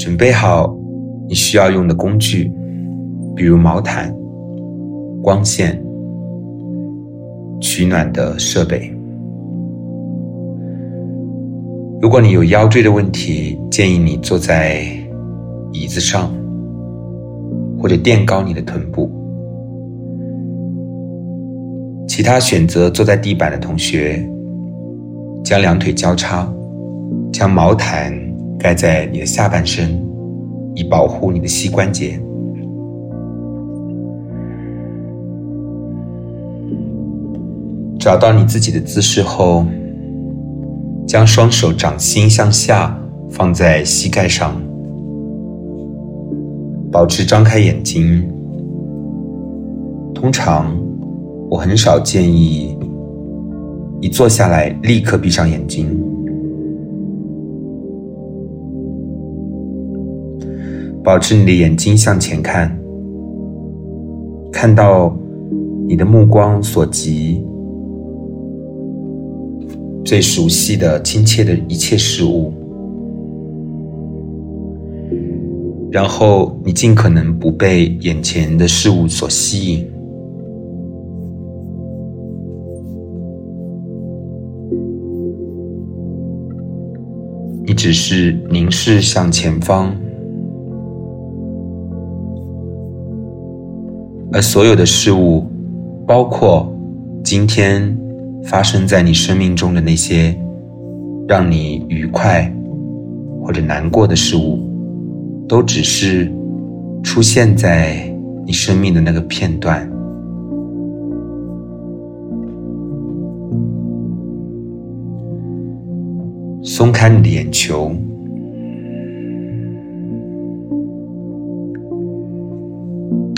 准备好你需要用的工具，比如毛毯、光线、取暖的设备。如果你有腰椎的问题，建议你坐在椅子上，或者垫高你的臀部。其他选择坐在地板的同学，将两腿交叉，将毛毯盖在你的下半身，以保护你的膝关节。找到你自己的姿势后。将双手掌心向下放在膝盖上，保持张开眼睛。通常，我很少建议一坐下来立刻闭上眼睛，保持你的眼睛向前看，看到你的目光所及。最熟悉的、亲切的一切事物，然后你尽可能不被眼前的事物所吸引，你只是凝视向前方，而所有的事物，包括今天。发生在你生命中的那些让你愉快或者难过的事物，都只是出现在你生命的那个片段。松开你的眼球，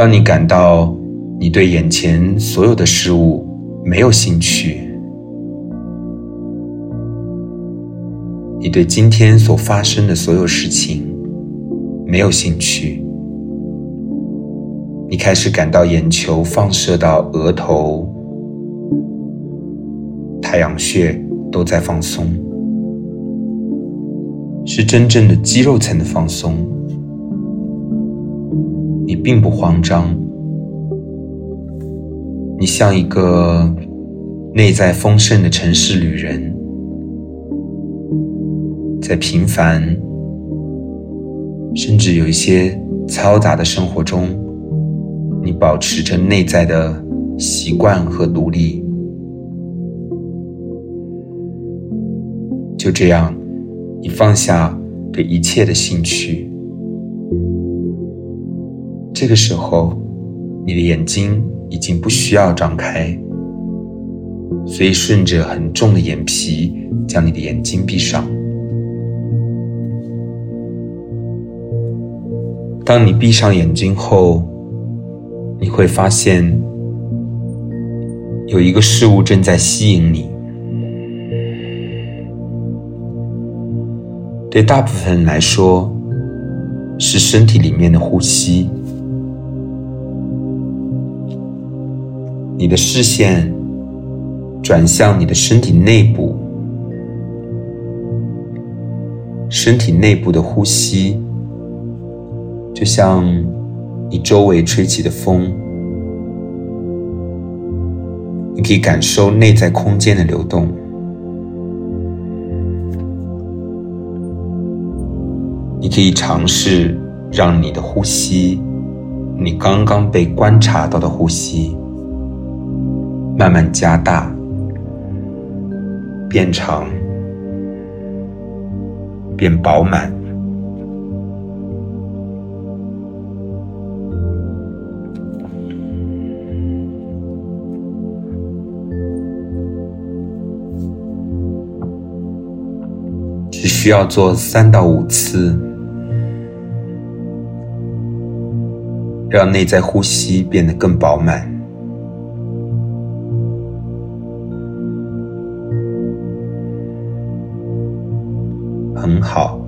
当你感到你对眼前所有的事物没有兴趣。你对今天所发生的所有事情没有兴趣，你开始感到眼球放射到额头、太阳穴都在放松，是真正的肌肉层的放松。你并不慌张，你像一个内在丰盛的城市旅人。在平凡，甚至有一些嘈杂的生活中，你保持着内在的习惯和独立。就这样，你放下对一切的兴趣。这个时候，你的眼睛已经不需要张开，所以顺着很重的眼皮，将你的眼睛闭上。当你闭上眼睛后，你会发现有一个事物正在吸引你。对大部分人来说，是身体里面的呼吸。你的视线转向你的身体内部，身体内部的呼吸。就像你周围吹起的风，你可以感受内在空间的流动。你可以尝试让你的呼吸，你刚刚被观察到的呼吸，慢慢加大、变长、变饱满。只需要做三到五次，让内在呼吸变得更饱满。很好，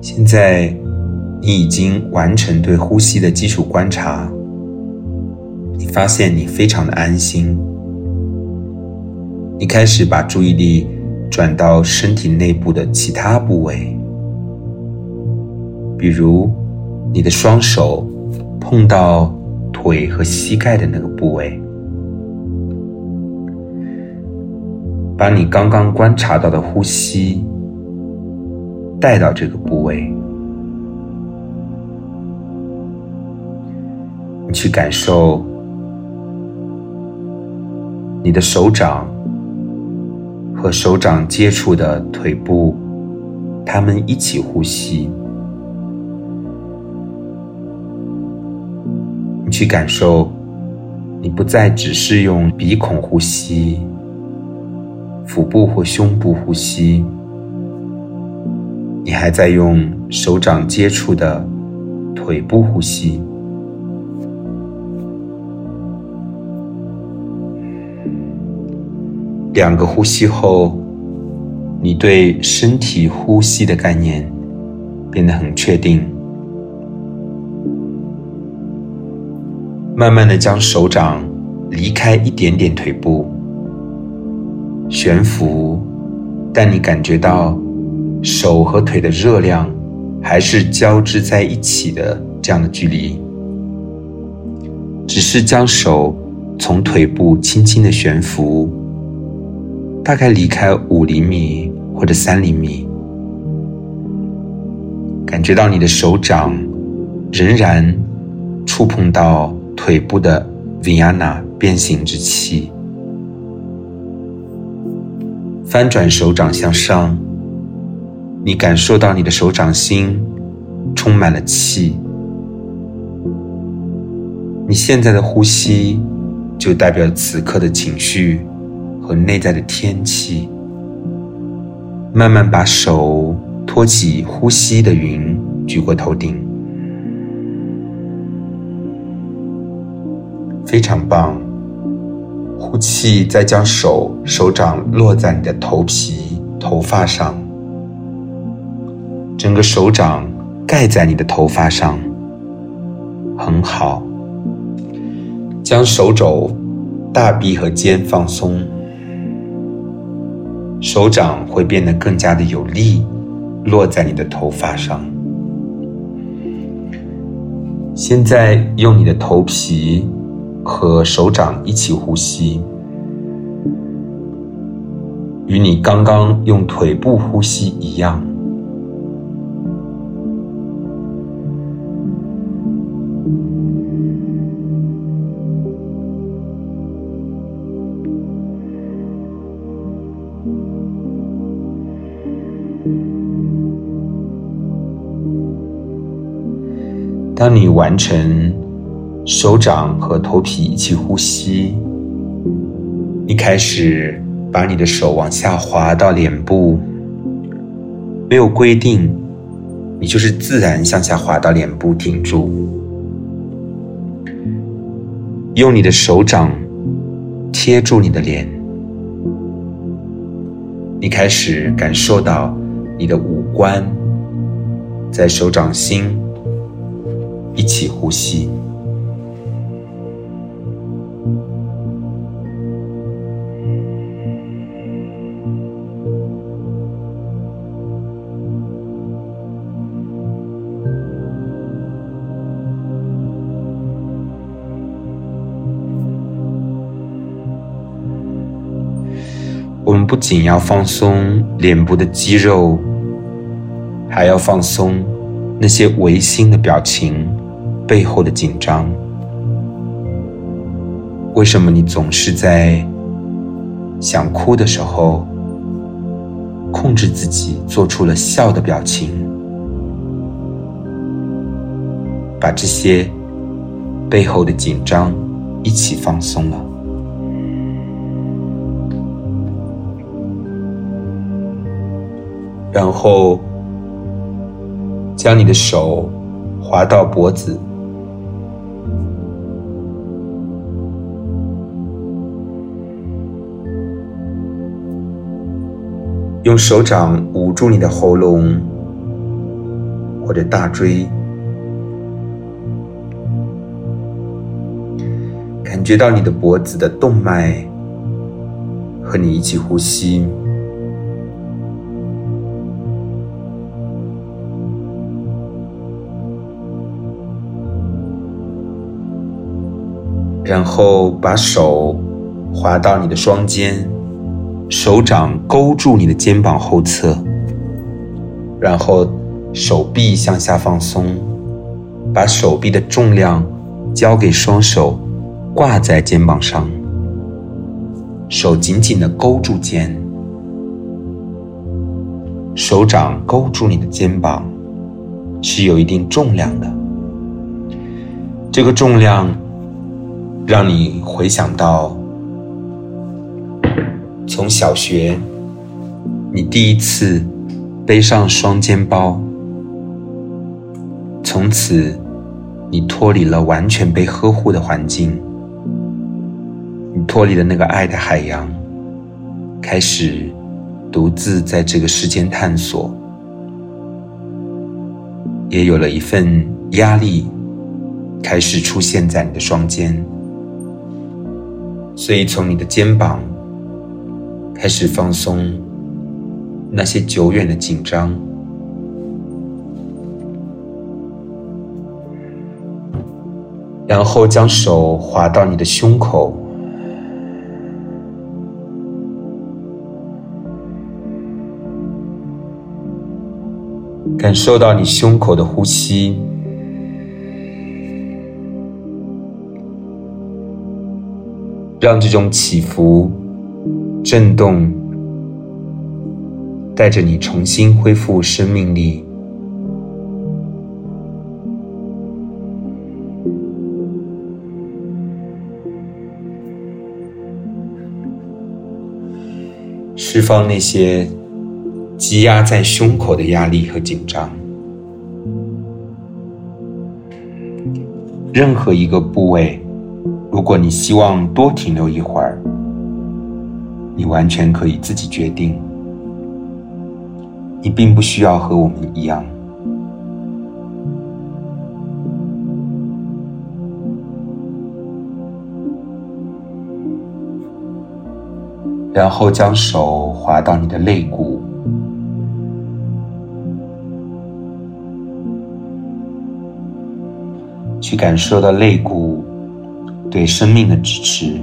现在你已经完成对呼吸的基础观察，你发现你非常的安心，你开始把注意力。转到身体内部的其他部位，比如你的双手碰到腿和膝盖的那个部位，把你刚刚观察到的呼吸带到这个部位，你去感受你的手掌。和手掌接触的腿部，他们一起呼吸。你去感受，你不再只是用鼻孔呼吸、腹部或胸部呼吸，你还在用手掌接触的腿部呼吸。两个呼吸后，你对身体呼吸的概念变得很确定。慢慢的将手掌离开一点点腿部，悬浮，但你感觉到手和腿的热量还是交织在一起的这样的距离，只是将手从腿部轻轻的悬浮。大概离开五厘米或者三厘米，感觉到你的手掌仍然触碰到腿部的 Viana 变形之气。翻转手掌向上，你感受到你的手掌心充满了气。你现在的呼吸就代表此刻的情绪。和内在的天气，慢慢把手托起呼吸的云，举过头顶，非常棒。呼气，再将手手掌落在你的头皮、头发上，整个手掌盖在你的头发上，很好。将手肘、大臂和肩放松。手掌会变得更加的有力，落在你的头发上。现在用你的头皮和手掌一起呼吸，与你刚刚用腿部呼吸一样。当你完成手掌和头皮一起呼吸，你开始把你的手往下滑到脸部，没有规定，你就是自然向下滑到脸部，停住，用你的手掌贴住你的脸，你开始感受到你的五官在手掌心。一起呼吸。不仅要放松脸部的肌肉，还要放松那些违心的表情。背后的紧张，为什么你总是在想哭的时候控制自己，做出了笑的表情？把这些背后的紧张一起放松了，然后将你的手滑到脖子。用手掌捂住你的喉咙或者大椎，感觉到你的脖子的动脉和你一起呼吸，然后把手滑到你的双肩，手掌勾住你的肩膀后侧，然后手臂向下放松，把手臂的重量交给双手，挂在肩膀上，手紧紧的勾住肩，手掌勾住你的肩膀，是有一定重量的。这个重量，让你回想到从小学你第一次背上双肩包，从此你脱离了完全被呵护的环境，你脱离了那个爱的海洋，开始独自在这个世间探索，也有了一份压力。开始出现在你的双肩，所以从你的肩膀开始放松那些久远的紧张，然后将手滑到你的胸口，感受到你胸口的呼吸。让这种起伏、震动带着你重新恢复生命力，释放那些积压在胸口的压力和紧张。任何一个部位。如果你希望多停留一会儿，你完全可以自己决定。你并不需要和我们一样。然后将手滑到你的肋骨，去感受到肋骨。对生命的支持，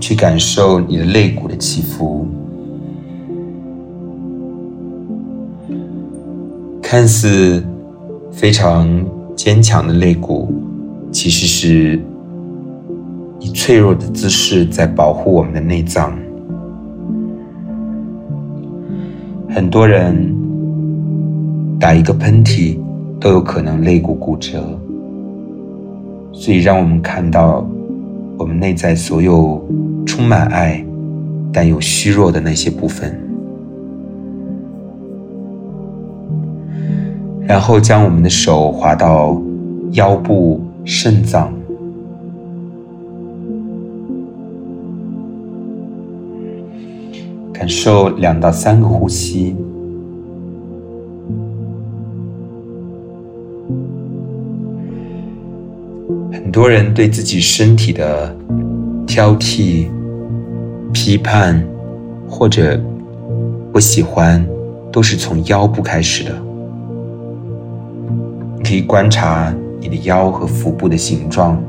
去感受你的肋骨的起伏。看似非常坚强的肋骨，其实是以脆弱的姿势在保护我们的内脏。很多人打一个喷嚏都有可能肋骨骨折，所以让我们看到我们内在所有充满爱但又虚弱的那些部分，然后将我们的手滑到腰部、肾脏。感受两到三个呼吸。很多人对自己身体的挑剔、批判或者不喜欢，都是从腰部开始的。可以观察你的腰和腹部的形状。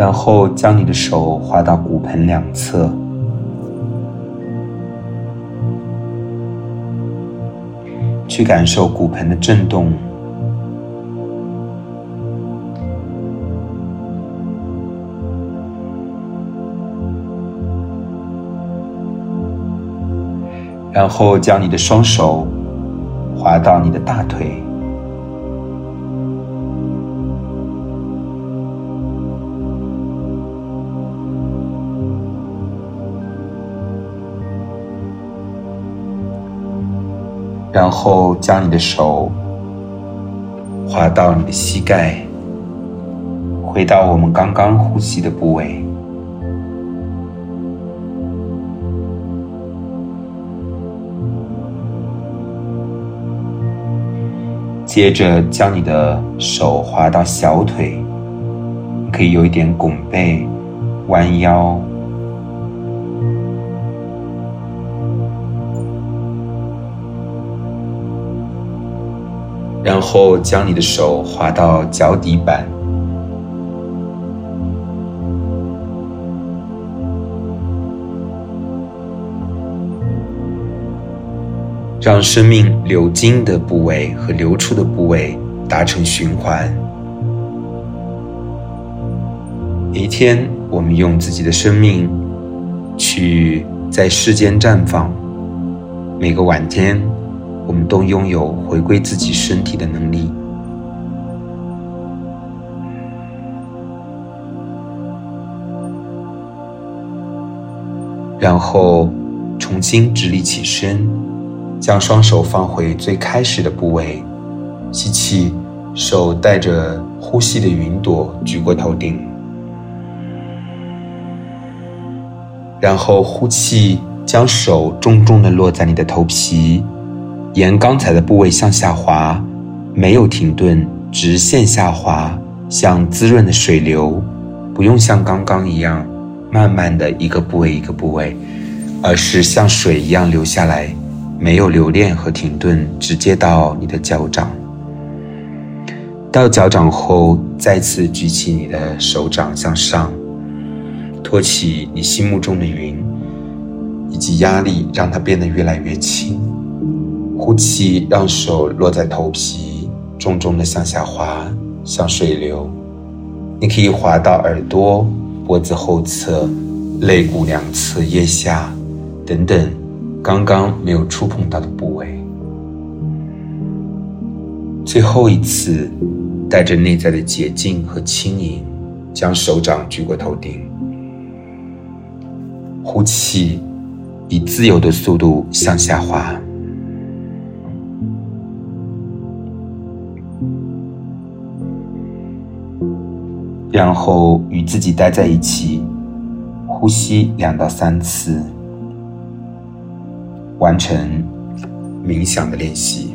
然后将你的手滑到骨盆两侧，去感受骨盆的震动，然后将你的双手滑到你的大腿。然后将你的手滑到你的膝盖，回到我们刚刚呼吸的部位，接着将你的手滑到小腿，可以有一点拱背、弯腰，然后将你的手滑到脚底板。让生命流经的部位和流出的部位达成循环。每一天，我们用自己的生命去在世间绽放；每个晚间，我们都拥有回归自己身体的能力。然后，重新直立起身。将双手放回最开始的部位，吸气，手带着呼吸的云朵举过头顶，然后呼气，将手重重的落在你的头皮，沿刚才的部位向下滑，没有停顿，直线下滑，像滋润的水流，不用像刚刚一样慢慢的一个部位一个部位，而是像水一样流下来。没有留恋和停顿，直接到你的脚掌。到脚掌后，再次举起你的手掌向上，托起你心目中的云，以及压力，让它变得越来越轻。呼气，让手落在头皮，重重的向下滑，像水流。你可以滑到耳朵、脖子后侧、肋骨两侧、腋下等等。刚刚没有触碰到的部位，最后一次，带着内在的洁净和轻盈，将手掌举过头顶，呼气，以自由的速度向下滑，然后与自己待在一起，呼吸两到三次。完成冥想的练习。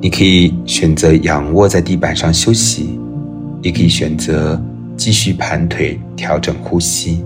你可以选择仰卧在地板上休息，也可以选择继续盘腿调整呼吸。